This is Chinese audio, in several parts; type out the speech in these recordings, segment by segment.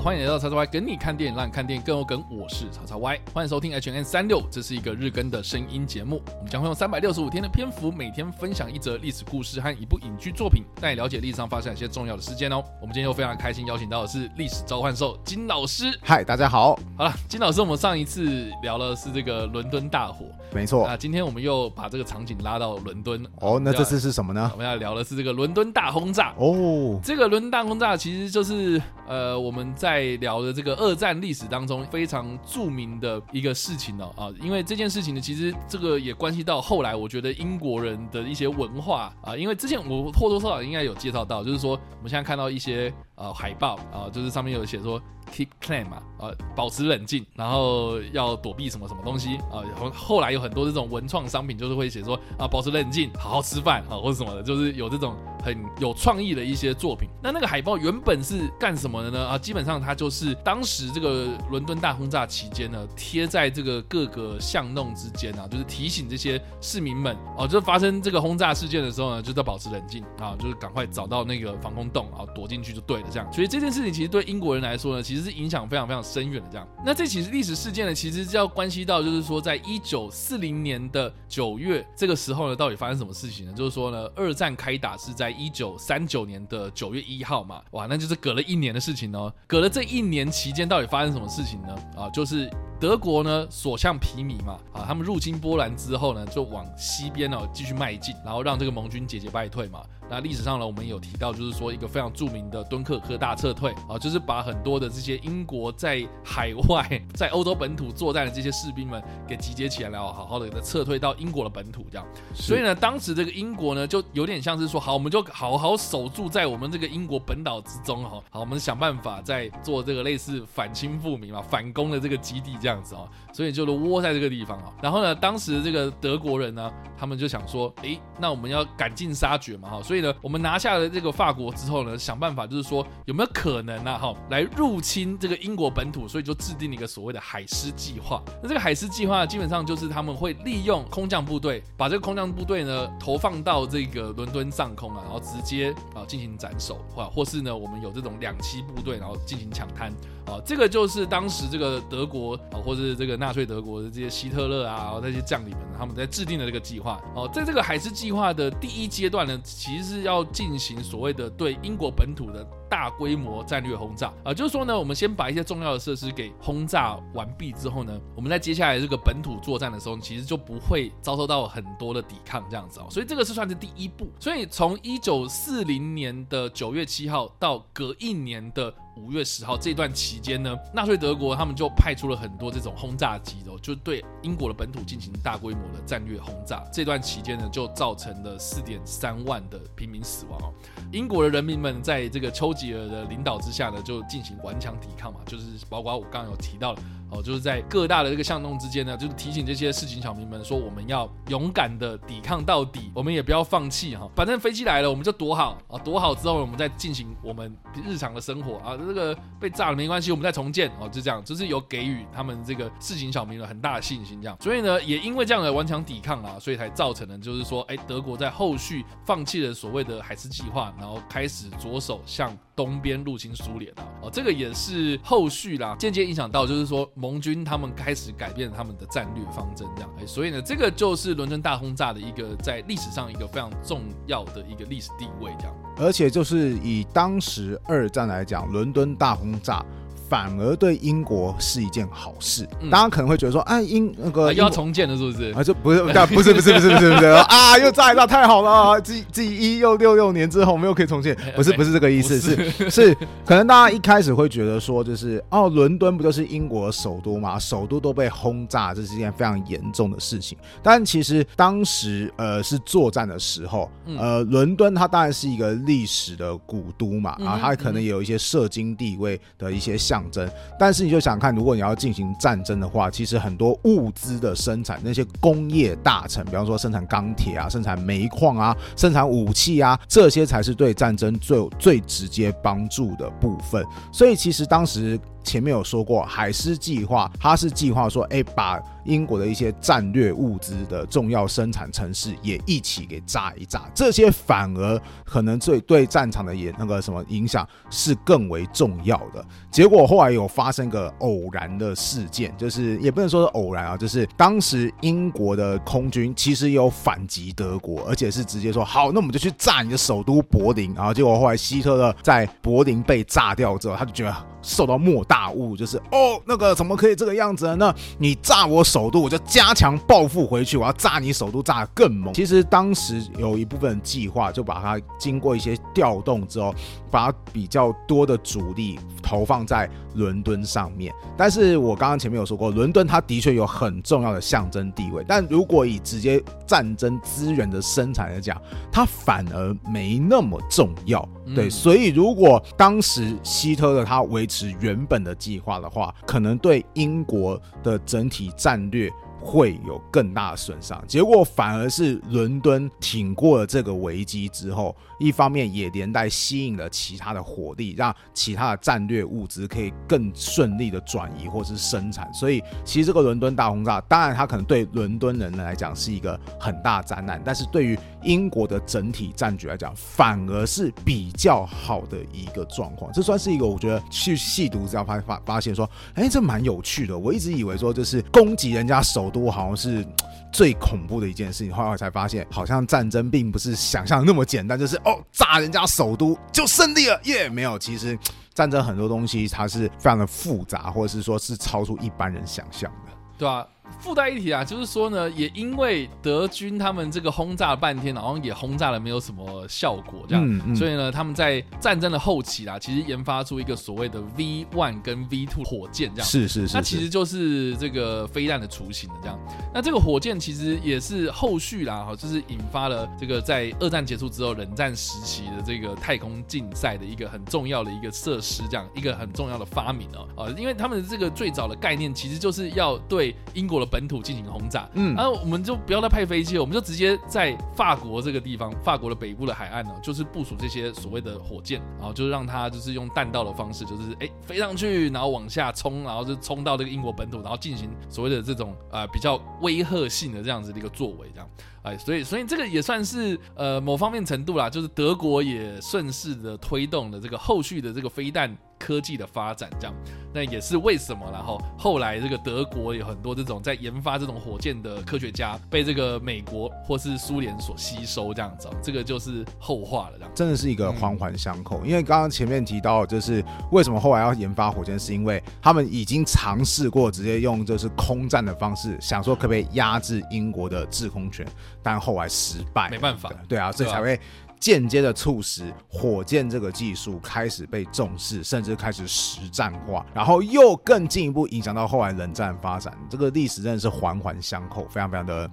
好，欢迎来到叉叉 Y 跟你看电影，让你看电影更有梗。我是叉叉 Y，欢迎收听 H N 三六，这是一个日更的声音节目。我们将会用三百六十五天的篇幅，每天分享一则历史故事和一部影剧作品，带你了解历史上发生一些重要的事件哦。我们今天又非常开心，邀请到的是历史召唤兽金老师。嗨，大家好。好了，金老师，我们上一次聊了是这个伦敦大火，没错。啊，今天我们又把这个场景拉到伦敦。哦，那这次是什么呢？我们要聊的是这个伦敦大轰炸。哦，这个伦敦大轰炸其实就是呃我们在在聊的这个二战历史当中非常著名的一个事情哦啊，因为这件事情呢，其实这个也关系到后来我觉得英国人的一些文化啊，因为之前我或多或少应该有介绍到，就是说我们现在看到一些呃海报啊，就是上面有写说。Keep calm 嘛，呃，保持冷静，然后要躲避什么什么东西啊？后后来有很多这种文创商品，就是会写说啊，保持冷静，好好吃饭啊，或者什么的，就是有这种很有创意的一些作品。那那个海报原本是干什么的呢？啊，基本上它就是当时这个伦敦大轰炸期间呢，贴在这个各个巷弄之间啊，就是提醒这些市民们哦，就是发生这个轰炸事件的时候呢，就要保持冷静啊，就是赶快找到那个防空洞啊，躲进去就对了。这样，所以这件事情其实对英国人来说呢，其实。是影响非常非常深远的，这样。那这起历史事件呢，其实是要关系到，就是说，在一九四零年的九月这个时候呢，到底发生什么事情呢？就是说呢，二战开打是在一九三九年的九月一号嘛，哇，那就是隔了一年的事情哦。隔了这一年期间，到底发生什么事情呢？啊，就是德国呢所向披靡嘛，啊，他们入侵波兰之后呢，就往西边哦继续迈进，然后让这个盟军节节败退嘛。那历史上呢，我们有提到，就是说一个非常著名的敦刻尔克大撤退啊，就是把很多的这些英国在海外、在欧洲本土作战的这些士兵们给集结起来了，好好的给撤退到英国的本土这样。所以呢，当时这个英国呢，就有点像是说，好，我们就好好守住在我们这个英国本岛之中哈，好，我们想办法在做这个类似反清复明嘛、反攻的这个基地这样样子啊，所以就窝在这个地方啊。然后呢，当时这个德国人呢，他们就想说，诶，那我们要赶尽杀绝嘛哈，所以呢。我们拿下了这个法国之后呢，想办法就是说有没有可能呢？哈，来入侵这个英国本土，所以就制定了一个所谓的海狮计划。那这个海狮计划基本上就是他们会利用空降部队，把这个空降部队呢投放到这个伦敦上空啊，然后直接啊进行斩首，或或是呢我们有这种两栖部队，然后进行抢滩啊。这个就是当时这个德国，或是这个纳粹德国的这些希特勒啊，这些将领们他们在制定的这个计划哦。在这个海狮计划的第一阶段呢，其实。是要进行所谓的对英国本土的大规模战略轰炸啊，就是说呢，我们先把一些重要的设施给轰炸完毕之后呢，我们在接下来这个本土作战的时候，其实就不会遭受到很多的抵抗这样子哦，所以这个是算是第一步。所以从一九四零年的九月七号到隔一年的。五月十号这段期间呢，纳粹德国他们就派出了很多这种轰炸机哦，就对英国的本土进行大规模的战略轰炸。这段期间呢，就造成了四点三万的平民死亡哦。英国的人民们在这个丘吉尔的领导之下呢，就进行顽强抵抗嘛，就是包括我刚刚有提到的。哦，就是在各大的这个巷弄之间呢，就是提醒这些市井小民们说，我们要勇敢的抵抗到底，我们也不要放弃哈。反正飞机来了，我们就躲好啊，躲好之后，我们再进行我们日常的生活啊。这个被炸了没关系，我们再重建哦，就这样，就是有给予他们这个市井小民们很大的信心，这样。所以呢，也因为这样的顽强抵抗啊，所以才造成了就是说，哎，德国在后续放弃了所谓的海狮计划，然后开始着手向东边入侵苏联啊。哦，这个也是后续啦，间接影响到就是说。盟军他们开始改变他们的战略方针，这样哎，所以呢，这个就是伦敦大轰炸的一个在历史上一个非常重要的一个历史地位，这样。而且就是以当时二战来讲，伦敦大轰炸。反而对英国是一件好事。大家可能会觉得说，哎，英那个要重建了，是不是？啊，这不是，不是，不是，不是，不是，不是啊，又炸一炸，太好了！继继一又六六年之后，我们又可以重建。不是，不是这个意思，是是，可能大家一开始会觉得说，就是哦，伦敦不就是英国首都吗？首都都被轰炸，这是一件非常严重的事情。但其实当时呃是作战的时候，呃，伦敦它当然是一个历史的古都嘛，然后它可能也有一些社经地位的一些象。战争，但是你就想看，如果你要进行战争的话，其实很多物资的生产，那些工业大臣，比方说生产钢铁啊、生产煤矿啊、生产武器啊，这些才是对战争最最直接帮助的部分。所以其实当时前面有说过，海狮计划，它是计划说，哎，把英国的一些战略物资的重要生产城市也一起给炸一炸，这些反而可能最对战场的也那个什么影响是更为重要的。结果后来有发生个偶然的事件，就是也不能说是偶然啊，就是当时英国的空军其实有反击德国，而且是直接说好，那我们就去炸你的首都柏林。然后结果后来希特勒在柏林被炸掉之后，他就觉得受到莫大雾，就是哦，那个怎么可以这个样子呢？那你炸我首都，我就加强报复回去，我要炸你首都，炸得更猛。其实当时有一部分计划，就把它经过一些调动之后，把比较多的主力投放在伦敦上面。但是我刚刚前面有说过，伦敦它的确有很重要的象征地位，但如果以直接战争资源的生产来讲，它反而没那么重要。对，所以如果当时希特勒他维持原本的计划的话，可能对英国的整体战略。会有更大的损伤，结果反而是伦敦挺过了这个危机之后，一方面也连带吸引了其他的火力，让其他的战略物资可以更顺利的转移或是生产。所以，其实这个伦敦大轰炸，当然它可能对伦敦人来讲是一个很大灾难，但是对于英国的整体战局来讲，反而是比较好的一个状况。这算是一个我觉得去细读资料发发发现说，哎，这蛮有趣的。我一直以为说就是攻击人家手。都好像是最恐怖的一件事情，后来才发现，好像战争并不是想象那么简单，就是哦，炸人家首都就胜利了耶？没有，其实战争很多东西它是非常的复杂，或者是说是超出一般人想象的，对吧？附带一提啊，就是说呢，也因为德军他们这个轰炸了半天，好像也轰炸了没有什么效果，这样，所以呢，他们在战争的后期啦，其实研发出一个所谓的 V one 跟 V two 火箭，这样，是是是，那其实就是这个飞弹的雏形的这样。那这个火箭其实也是后续啦，哈，就是引发了这个在二战结束之后冷战时期的这个太空竞赛的一个很重要的一个设施，这样一个很重要的发明哦，啊，因为他们的这个最早的概念其实就是要对英国的本土进行轰炸，嗯，然后我们就不要再派飞机了，我们就直接在法国这个地方，法国的北部的海岸呢，就是部署这些所谓的火箭，然后就让它就是用弹道的方式，就是哎飞上去，然后往下冲，然后就冲到这个英国本土，然后进行所谓的这种呃比较威吓性的这样子的一个作为，这样，哎，所以所以这个也算是呃某方面程度啦，就是德国也顺势的推动了这个后续的这个飞弹。科技的发展，这样，那也是为什么？然后后来这个德国有很多这种在研发这种火箭的科学家，被这个美国或是苏联所吸收，这样子，这个就是后话了。这样真的是一个环环相扣。因为刚刚前面提到，就是为什么后来要研发火箭，是因为他们已经尝试过直接用就是空战的方式，想说可不可以压制英国的制空权，但后来失败，没办法。对啊，所以才会。间接的促使火箭这个技术开始被重视，甚至开始实战化，然后又更进一步影响到后来冷战发展。这个历史真的是环环相扣，非常非常的。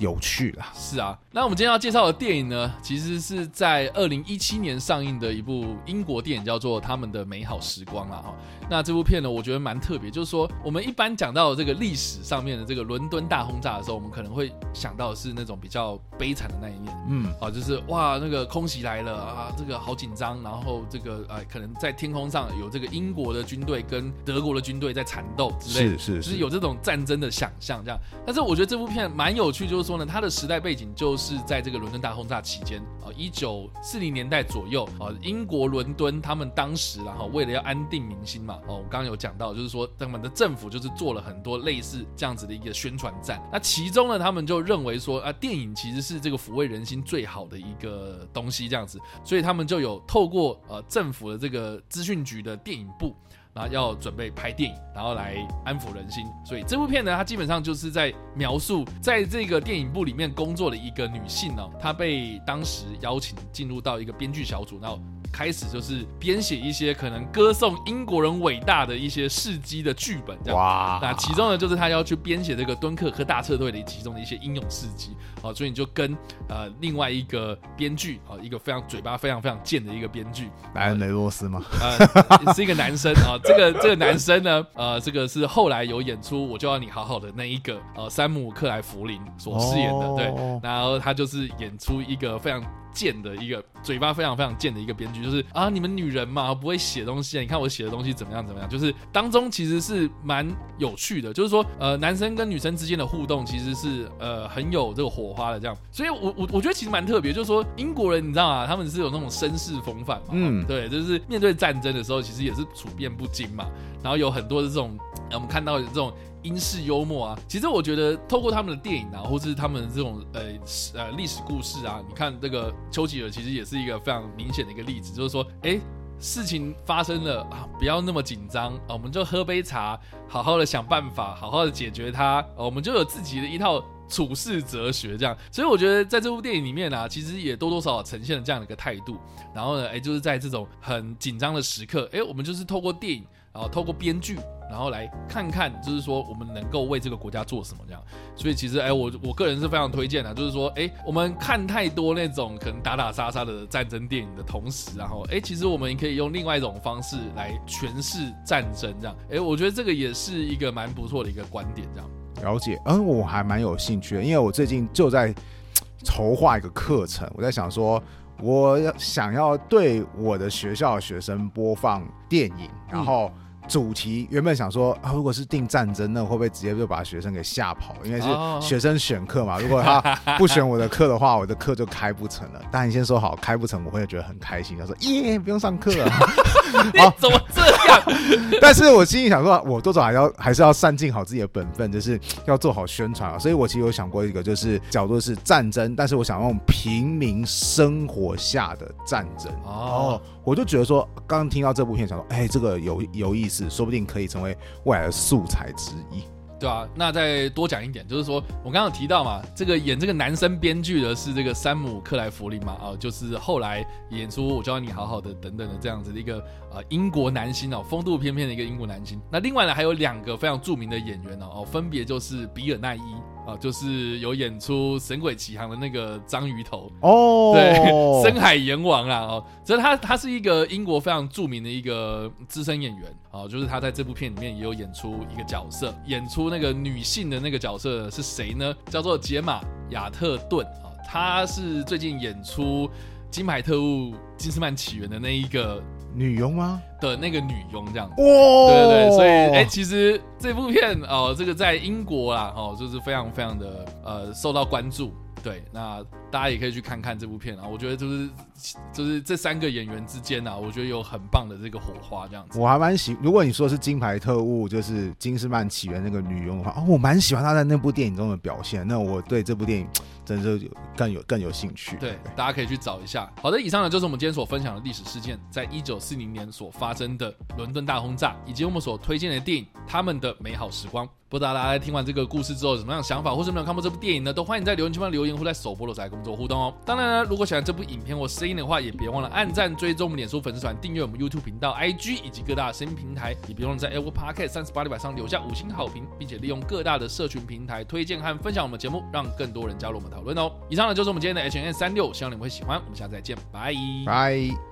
有趣啦。是啊。那我们今天要介绍的电影呢，其实是在二零一七年上映的一部英国电影，叫做《他们的美好时光》啊哈。那这部片呢，我觉得蛮特别，就是说我们一般讲到这个历史上面的这个伦敦大轰炸的时候，我们可能会想到的是那种比较悲惨的那一面，嗯，啊，就是哇，那个空袭来了啊，这个好紧张，然后这个呃，可能在天空上有这个英国的军队跟德国的军队在缠斗之类，是是，就是有这种战争的想象这样。但是我觉得这部片蛮有趣，就是。说呢，它的时代背景就是在这个伦敦大轰炸期间啊，一九四零年代左右啊，英国伦敦他们当时然后为了要安定民心嘛，哦，我刚刚有讲到，就是说他们的政府就是做了很多类似这样子的一个宣传战。那其中呢，他们就认为说啊，电影其实是这个抚慰人心最好的一个东西，这样子，所以他们就有透过呃政府的这个资讯局的电影部。然后要准备拍电影，然后来安抚人心。所以这部片呢，它基本上就是在描述，在这个电影部里面工作的一个女性呢，她被当时邀请进入到一个编剧小组，然后。开始就是编写一些可能歌颂英国人伟大的一些事迹的剧本，这样。哇！那其中呢，就是他要去编写这个敦刻尔克大撤退的其中的一些英勇事迹。好，所以你就跟呃另外一个编剧啊，一个非常嘴巴非常非常贱的一个编剧，莱恩雷洛斯吗？呃，是一个男生啊。这个这个男生呢，呃，这个是后来有演出《我就要你好好的》那一个呃山姆克莱弗林所饰演的，对。然后他就是演出一个非常。贱的一个嘴巴非常非常贱的一个编剧，就是啊，你们女人嘛不会写东西，你看我写的东西怎么样怎么样，就是当中其实是蛮有趣的，就是说呃男生跟女生之间的互动其实是呃很有这个火花的这样，所以我我我觉得其实蛮特别，就是说英国人你知道吗？他们是有那种绅士风范嘛，嗯，对，就是面对战争的时候其实也是处变不惊嘛，然后有很多的这种我们看到的这种。英式幽默啊，其实我觉得透过他们的电影啊，或是他们这种呃呃历史故事啊，你看这个丘吉尔其实也是一个非常明显的一个例子，就是说，哎，事情发生了啊，不要那么紧张啊，我们就喝杯茶，好好的想办法，好好的解决它，我们就有自己的一套处事哲学这样。所以我觉得在这部电影里面啊，其实也多多少少呈现了这样的一个态度。然后呢，哎，就是在这种很紧张的时刻，哎，我们就是透过电影。然后透过编剧，然后来看看，就是说我们能够为这个国家做什么这样。所以其实，哎，我我个人是非常推荐的，就是说，哎，我们看太多那种可能打打杀杀的战争电影的同时，然后，哎，其实我们也可以用另外一种方式来诠释战争这样。哎，我觉得这个也是一个蛮不错的一个观点这样。了解，嗯，我还蛮有兴趣的，因为我最近就在筹划一个课程，我在想说，我要想要对我的学校的学生播放电影，然后。主题原本想说啊，如果是定战争，那会不会直接就把学生给吓跑？因为是学生选课嘛。如果他不选我的课的话，我的课就开不成了。但你先说好，开不成我会觉得很开心。他说耶，不用上课了。好，怎么这样？但是我心里想说，我多少还要还是要善尽好自己的本分，就是 要做好宣传啊。所以我其实有想过一个，就是角度是战争，但是我想用平民生活下的战争。哦，我就觉得说，刚刚听到这部片，想说，哎，这个有有意思。说不定可以成为未来的素材之一，对啊，那再多讲一点，就是说我刚刚提到嘛，这个演这个男生编剧的是这个山姆克莱弗林嘛，啊，就是后来演出《我教你好好的》等等的这样子的一个呃英国男星哦，风度翩翩的一个英国男星。那另外呢，还有两个非常著名的演员哦，哦，分别就是比尔奈伊。啊，就是有演出《神鬼奇航》的那个章鱼头哦，对，深海阎王啊，哦，所以他他是一个英国非常著名的一个资深演员啊，就是他在这部片里面也有演出一个角色，演出那个女性的那个角色是谁呢？叫做杰玛亚特顿啊，他是最近演出《金牌特务金斯曼起源》的那一个。女佣吗？的那个女佣这样子，对对对，所以哎，其实这部片哦，这个在英国啦，哦，就是非常非常的呃受到关注。对，那大家也可以去看看这部片啊，我觉得就是就是这三个演员之间啊，我觉得有很棒的这个火花这样子。我还蛮喜，如果你说是金牌特务，就是金斯曼起源那个女佣的话，哦，我蛮喜欢她在那部电影中的表现。那我对这部电影。真是更有更有兴趣。对，大家可以去找一下。好的，以上呢就是我们今天所分享的历史事件，在一九四零年所发生的伦敦大轰炸，以及我们所推荐的电影《他们的美好时光》。不知道大家听完这个故事之后有什么样的想法，或是没有看过这部电影呢？都欢迎在留言区帮留言，或在首播的时候跟我们做互动哦。当然呢，如果喜欢这部影片或声音的话，也别忘了按赞、追踪我们脸书粉丝团、订阅我们 YouTube 频道、IG 以及各大声音平台，也别忘了在 Apple Podcast 三十八里板上留下五星好评，并且利用各大的社群平台推荐和分享我们节目，让更多人加入我们讨论哦。以上呢就是我们今天的 H N 三六，希望你们会喜欢。我们下次再见，拜拜。